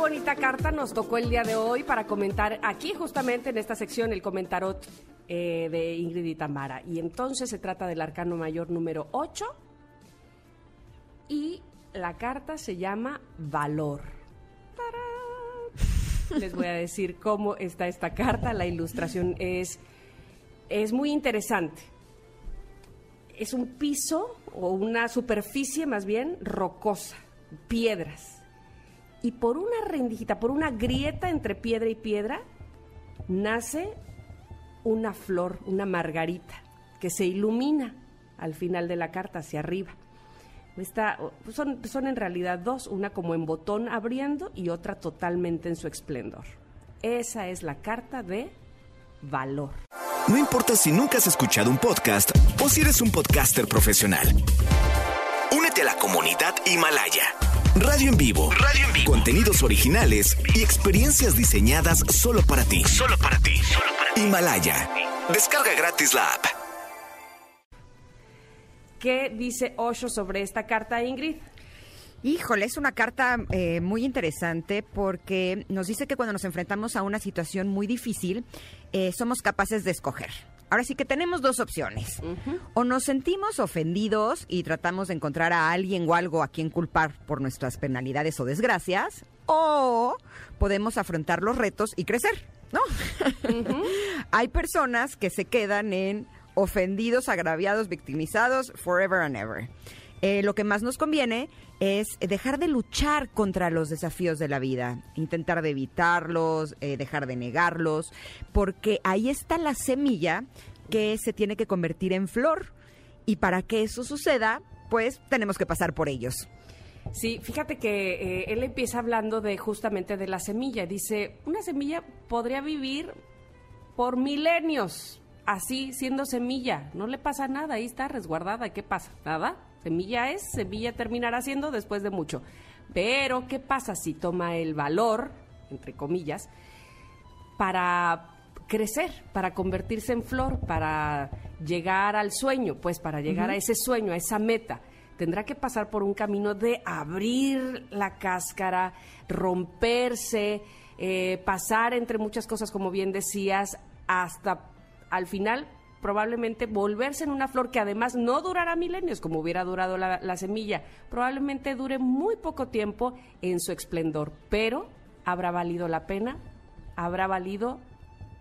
Bonita carta nos tocó el día de hoy para comentar aquí justamente en esta sección el comentarot eh, de Ingrid y Tamara. Y entonces se trata del arcano mayor número 8 y la carta se llama Valor. Les voy a decir cómo está esta carta. La ilustración es, es muy interesante. Es un piso o una superficie más bien rocosa, piedras y por una rendijita, por una grieta entre piedra y piedra, nace una flor, una margarita, que se ilumina al final de la carta hacia arriba. Esta, son, son en realidad dos, una como en botón abriendo y otra totalmente en su esplendor. Esa es la carta de valor. No importa si nunca has escuchado un podcast o si eres un podcaster profesional. Únete a la comunidad Himalaya. Radio en vivo. Radio en vivo. Contenidos originales y experiencias diseñadas solo para ti. Solo para ti. Solo para ti. Himalaya. Descarga gratis la app. ¿Qué dice Osho sobre esta carta, Ingrid? Híjole, es una carta eh, muy interesante porque nos dice que cuando nos enfrentamos a una situación muy difícil, eh, somos capaces de escoger. Ahora sí que tenemos dos opciones. O nos sentimos ofendidos y tratamos de encontrar a alguien o algo a quien culpar por nuestras penalidades o desgracias, o podemos afrontar los retos y crecer, ¿no? Hay personas que se quedan en ofendidos, agraviados, victimizados, forever and ever. Eh, lo que más nos conviene es dejar de luchar contra los desafíos de la vida, intentar de evitarlos, eh, dejar de negarlos, porque ahí está la semilla que se tiene que convertir en flor. Y para que eso suceda, pues tenemos que pasar por ellos. Sí, fíjate que eh, él empieza hablando de justamente de la semilla. Dice, una semilla podría vivir por milenios, así siendo semilla. No le pasa nada, ahí está resguardada. ¿Qué pasa? Nada. Semilla es, semilla terminará siendo después de mucho. Pero, ¿qué pasa si toma el valor, entre comillas, para crecer, para convertirse en flor, para llegar al sueño, pues para llegar a ese sueño, a esa meta? Tendrá que pasar por un camino de abrir la cáscara, romperse, eh, pasar entre muchas cosas, como bien decías, hasta al final probablemente volverse en una flor que además no durará milenios como hubiera durado la, la, semilla, probablemente dure muy poco tiempo en su esplendor, pero habrá valido la pena, habrá valido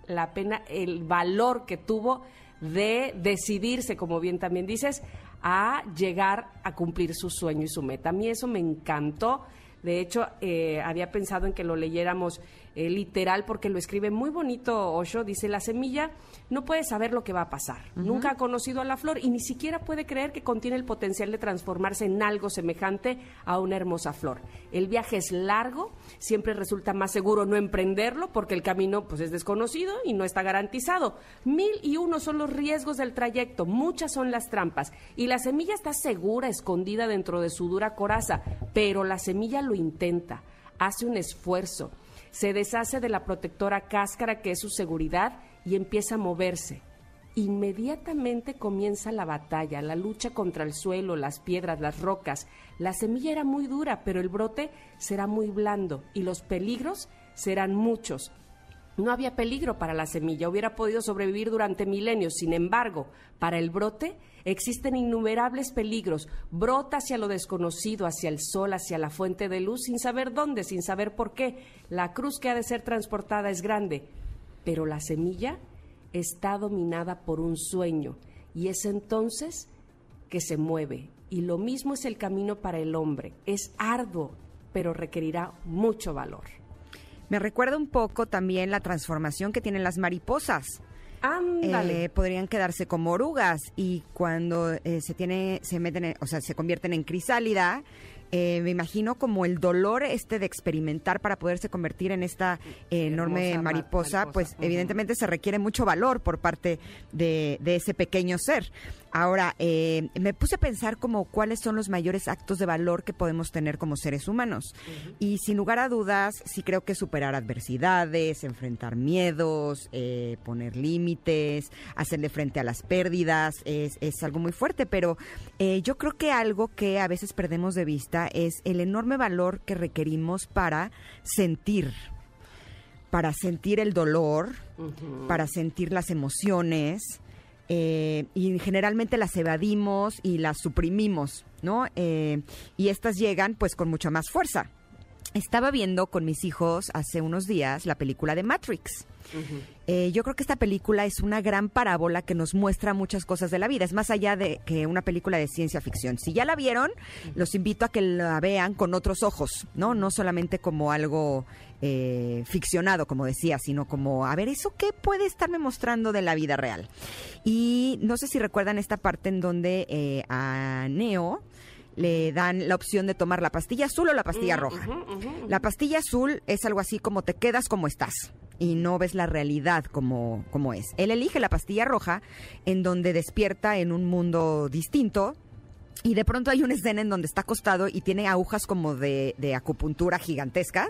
la pena el valor que tuvo de decidirse, como bien también dices, a llegar a cumplir su sueño y su meta. A mí eso me encantó. De hecho, eh, había pensado en que lo leyéramos eh, literal porque lo escribe muy bonito Osho. Dice, la semilla no puede saber lo que va a pasar. Nunca ha conocido a la flor y ni siquiera puede creer que contiene el potencial de transformarse en algo semejante a una hermosa flor. El viaje es largo, siempre resulta más seguro no emprenderlo porque el camino pues, es desconocido y no está garantizado. Mil y uno son los riesgos del trayecto, muchas son las trampas y la semilla está segura, escondida dentro de su dura coraza, pero la semilla lo intenta, hace un esfuerzo, se deshace de la protectora cáscara que es su seguridad y empieza a moverse. Inmediatamente comienza la batalla, la lucha contra el suelo, las piedras, las rocas. La semilla era muy dura, pero el brote será muy blando y los peligros serán muchos. No había peligro para la semilla, hubiera podido sobrevivir durante milenios. Sin embargo, para el brote existen innumerables peligros. Brota hacia lo desconocido, hacia el sol, hacia la fuente de luz, sin saber dónde, sin saber por qué. La cruz que ha de ser transportada es grande, pero la semilla está dominada por un sueño y es entonces que se mueve. Y lo mismo es el camino para el hombre. Es arduo, pero requerirá mucho valor. Me recuerda un poco también la transformación que tienen las mariposas. Ándale. Eh, podrían quedarse como orugas y cuando eh, se tiene, se meten, en- o sea, se convierten en crisálida, eh, me imagino como el dolor este de experimentar para poderse convertir en esta enorme Hermosa mariposa, mariposa. pues evidentemente se requiere mucho valor por parte de, de ese pequeño ser. Ahora, eh, me puse a pensar como cuáles son los mayores actos de valor que podemos tener como seres humanos. Y sin lugar a dudas, sí creo que superar adversidades, enfrentar miedos, eh, poner límites, hacerle frente a las pérdidas, es, es algo muy fuerte, pero eh, yo creo que algo que a veces perdemos de vista es el enorme valor que requerimos para sentir, para sentir el dolor, para sentir las emociones. Eh, y generalmente las evadimos y las suprimimos, ¿no? Eh, y estas llegan pues con mucha más fuerza. Estaba viendo con mis hijos hace unos días la película de Matrix. Eh, yo creo que esta película es una gran parábola que nos muestra muchas cosas de la vida. Es más allá de que una película de ciencia ficción. Si ya la vieron, los invito a que la vean con otros ojos, ¿no? No solamente como algo eh, ficcionado, como decía, sino como, a ver, ¿eso qué puede estarme mostrando de la vida real? Y no sé si recuerdan esta parte en donde eh, a Neo le dan la opción de tomar la pastilla azul o la pastilla roja. La pastilla azul es algo así como te quedas como estás y no ves la realidad como, como es. Él elige la pastilla roja en donde despierta en un mundo distinto. Y de pronto hay una escena en donde está acostado y tiene agujas como de, de acupuntura gigantescas.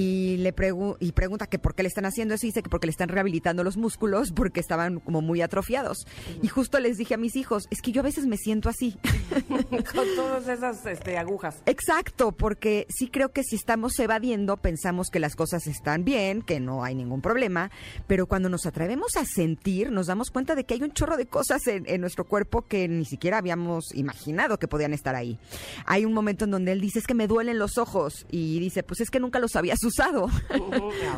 Y le pregu- y pregunta que por qué le están haciendo eso. Y dice que porque le están rehabilitando los músculos porque estaban como muy atrofiados. Y justo les dije a mis hijos, es que yo a veces me siento así. Con todas esas este, agujas. Exacto, porque sí creo que si estamos evadiendo, pensamos que las cosas están bien, que no hay ningún problema, pero cuando nos atrevemos a sentir, nos damos cuenta de que hay un chorro de cosas en, en nuestro cuerpo que ni siquiera habíamos imaginado que podían estar ahí. Hay un momento en donde él dice, es que me duelen los ojos, y dice, pues es que nunca los habías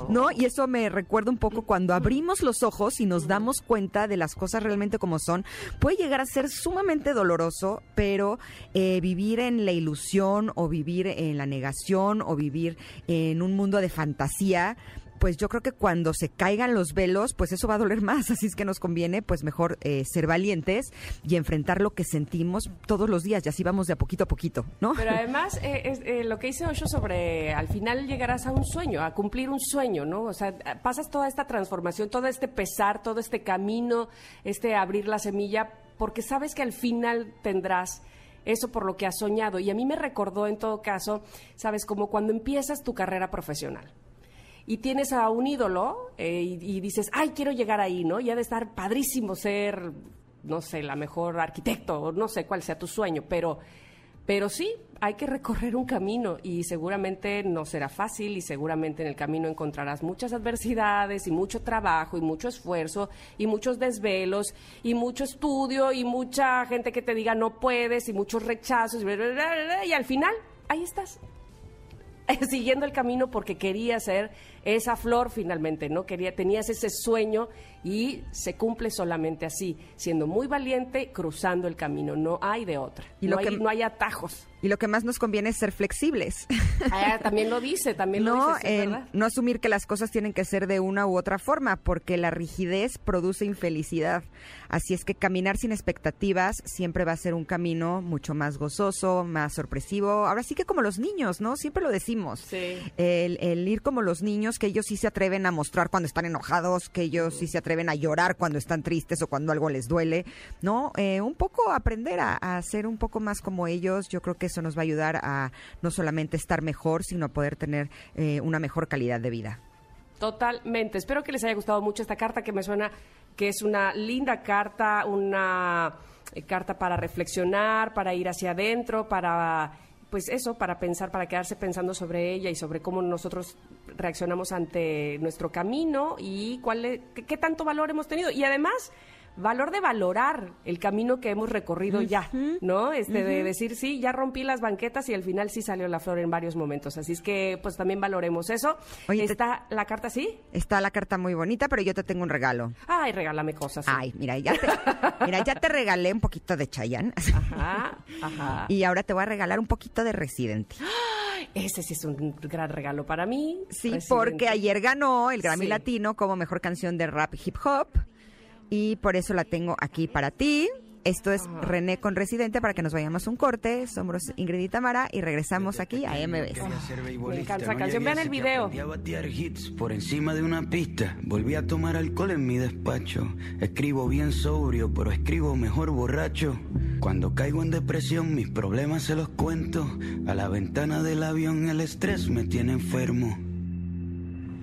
¿No? Y eso me recuerda un poco cuando abrimos los ojos y nos damos cuenta de las cosas realmente como son, puede llegar a ser sumamente doloroso, pero eh, vivir en la ilusión o vivir en la negación o vivir en un mundo de fantasía, pues yo creo que cuando se caigan los velos, pues eso va a doler más, así es que nos conviene pues mejor eh, ser valientes y enfrentar lo que sentimos todos los días y así vamos de a poquito a poquito, ¿no? Pero además, eh, es, eh, lo que dice Osho sobre al final llegarás a un sueño, a cumplir un sueño, ¿no? O sea, pasas toda esta transformación, todo este pesar, todo este camino, este abrir la semilla, porque sabes que al final tendrás eso por lo que has soñado. Y a mí me recordó en todo caso, sabes, como cuando empiezas tu carrera profesional y tienes a un ídolo eh, y, dices, ay, quiero llegar ahí, ¿no? Y ha de estar padrísimo ser, no sé, la mejor arquitecto, o no sé cuál sea tu sueño, pero, pero sí, hay que recorrer un camino y seguramente no será fácil y seguramente en el camino encontrarás muchas adversidades y mucho trabajo y mucho esfuerzo y muchos desvelos y mucho estudio y mucha gente que te diga no puedes y muchos rechazos y al final ahí estás siguiendo el camino porque quería ser esa flor finalmente, ¿no? Quería, tenías ese sueño y se cumple solamente así, siendo muy valiente, cruzando el camino, no hay de otra. Y no, lo hay, que- no hay atajos. Y lo que más nos conviene es ser flexibles. Ah, también lo dice, también lo no, dice, sí, en- verdad. no asumir que las cosas tienen que ser de una u otra forma, porque la rigidez produce infelicidad. Así es que caminar sin expectativas siempre va a ser un camino mucho más gozoso, más sorpresivo. Ahora sí que como los niños, ¿no? Siempre lo decimos. Sí. El, el ir como los niños, que ellos sí se atreven a mostrar cuando están enojados, que ellos sí se atreven a llorar cuando están tristes o cuando algo les duele, ¿no? Eh, un poco aprender a, a ser un poco más como ellos, yo creo que eso nos va a ayudar a no solamente estar mejor, sino a poder tener eh, una mejor calidad de vida. Totalmente. Espero que les haya gustado mucho esta carta que me suena que es una linda carta, una eh, carta para reflexionar, para ir hacia adentro, para pues eso, para pensar, para quedarse pensando sobre ella y sobre cómo nosotros reaccionamos ante nuestro camino y cuál qué tanto valor hemos tenido. Y además valor de valorar el camino que hemos recorrido ya, ¿no? Este de decir, sí, ya rompí las banquetas y al final sí salió la flor en varios momentos. Así es que pues también valoremos eso. Oye, te- Está la carta así. Está la carta muy bonita, pero yo te tengo un regalo. Ay, regálame cosas. sí. Ay, mira, ya te, mira, ya te regalé un poquito de Chayanne. Ajá, ajá. Y ahora te voy a regalar un poquito de Resident. Ese sí es un gran regalo para mí. Sí, Residente. porque ayer ganó el Grammy Sí. Latino como mejor canción de rap hip hop y por eso la tengo aquí para ti. Esto es René con Residente para que nos vayamos un corte. Somos Ingrid y Tamara y regresamos aquí a MBS. Me encanta canción. Vean el video. hits por encima de una pista. Volví a tomar alcohol en mi despacho. Escribo bien sobrio, pero escribo mejor borracho. Cuando caigo en depresión, mis problemas se los cuento. A la ventana del avión el estrés me tiene enfermo.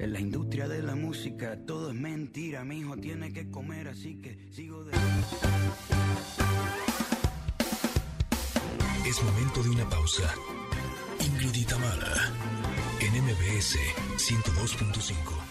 En la industria de la música todo es mentira. Mi hijo tiene que comer, así que sigo de. Es momento de una pausa. Ingrid Itamara, en MBS 102.5.